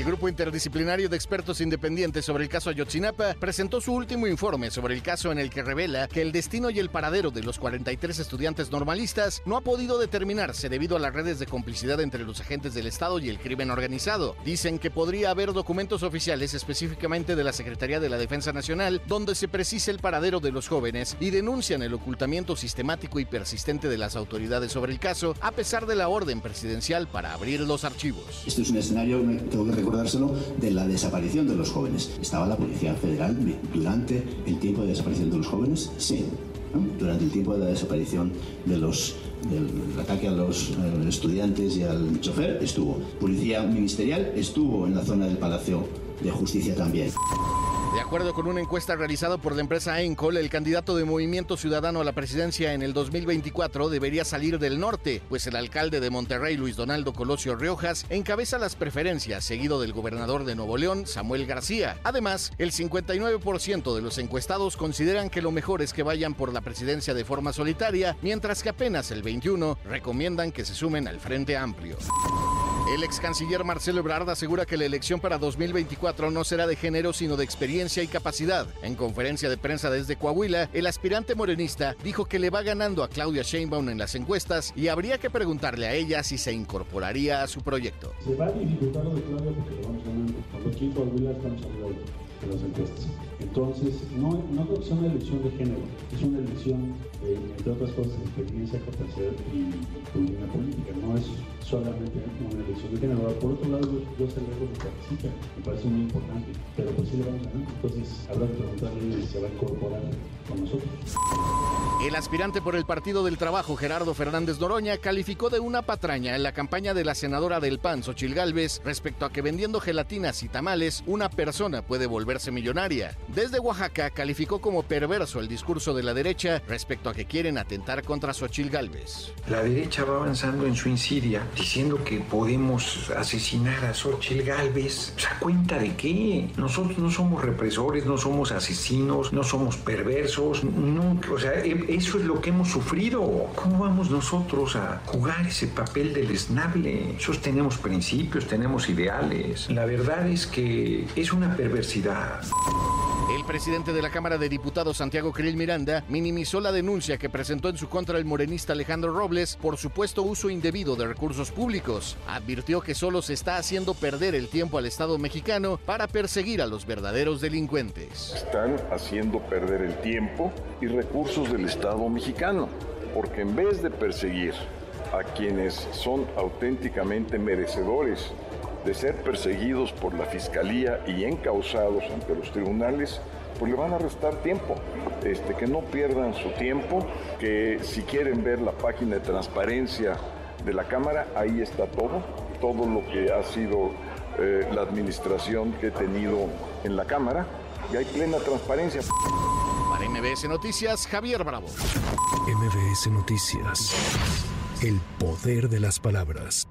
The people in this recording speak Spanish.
El grupo interdisciplinario de expertos independientes sobre el caso Ayotzinapa presentó su último informe sobre el caso en el que revela que el destino y el paradero de los 43 estudiantes normalistas no ha podido determinarse debido a las redes de complicidad entre los agentes del Estado y el crimen organizado. Dicen que podría haber documentos oficiales específicamente de la Secretaría de la Defensa Nacional donde se precise el paradero de los jóvenes y denuncian el ocultamiento sistemático y persistente de las autoridades sobre el caso a pesar de la orden presidencial para abrir los archivos. Este es un escenario, tengo que de la desaparición de los jóvenes. ¿Estaba la Policía Federal durante el tiempo de desaparición de los jóvenes? Sí. Durante el tiempo de la desaparición de los del ataque a los eh, estudiantes y al chofer estuvo. Policía Ministerial estuvo en la zona del Palacio de Justicia también. De acuerdo con una encuesta realizada por la empresa Encol, el candidato de Movimiento Ciudadano a la presidencia en el 2024 debería salir del norte, pues el alcalde de Monterrey, Luis Donaldo Colosio Riojas, encabeza las preferencias, seguido del gobernador de Nuevo León, Samuel García. Además, el 59% de los encuestados consideran que lo mejor es que vayan por la presidencia de forma solitaria, mientras que apenas el 21 recomiendan que se sumen al Frente Amplio. El ex canciller Marcelo Ebrard asegura que la elección para 2024 no será de género sino de experiencia y capacidad. En conferencia de prensa desde Coahuila, el aspirante morenista dijo que le va ganando a Claudia Sheinbaum en las encuestas y habría que preguntarle a ella si se incorporaría a su proyecto. Se va a dificultar lo de Claudia porque le vamos ganando. Cuando aquí en Coahuila estamos hablando de las encuestas. Entonces, no, no creo que sea una elección de género, es una elección, de, entre otras cosas, de experiencia, capacidad y cultura política, no es solamente una elección de género. Por otro lado, yo, yo celebro participa, me parece muy importante, pero pues sí le vamos a ganar, entonces habrá que preguntarle si se va a incorporar con nosotros. El aspirante por el Partido del Trabajo, Gerardo Fernández Noroña, calificó de una patraña en la campaña de la senadora del PAN, Xochil Gálvez, respecto a que vendiendo gelatinas y tamales, una persona puede volverse millonaria. Desde Oaxaca, calificó como perverso el discurso de la derecha respecto a que quieren atentar contra Xochil Gálvez. La derecha va avanzando en su insidia, diciendo que podemos asesinar a Xochil Gálvez. ¿A cuenta de qué? Nosotros no somos represores, no somos asesinos, no somos perversos, nunca, o sea, eso es lo que hemos sufrido. ¿Cómo vamos nosotros a jugar ese papel del esnable? Nosotros tenemos principios, tenemos ideales. La verdad es que es una perversidad. El presidente de la Cámara de Diputados, Santiago Krill Miranda, minimizó la denuncia que presentó en su contra el morenista Alejandro Robles por supuesto uso indebido de recursos públicos. Advirtió que solo se está haciendo perder el tiempo al Estado mexicano para perseguir a los verdaderos delincuentes. Están haciendo perder el tiempo y recursos del Estado mexicano, porque en vez de perseguir a quienes son auténticamente merecedores de ser perseguidos por la Fiscalía y encausados ante los tribunales, pues le van a restar tiempo. Este, que no pierdan su tiempo, que si quieren ver la página de transparencia de la Cámara, ahí está todo, todo lo que ha sido eh, la administración que he tenido en la Cámara, y hay plena transparencia. Para MBS Noticias, Javier Bravo. MBS Noticias. El poder de las palabras.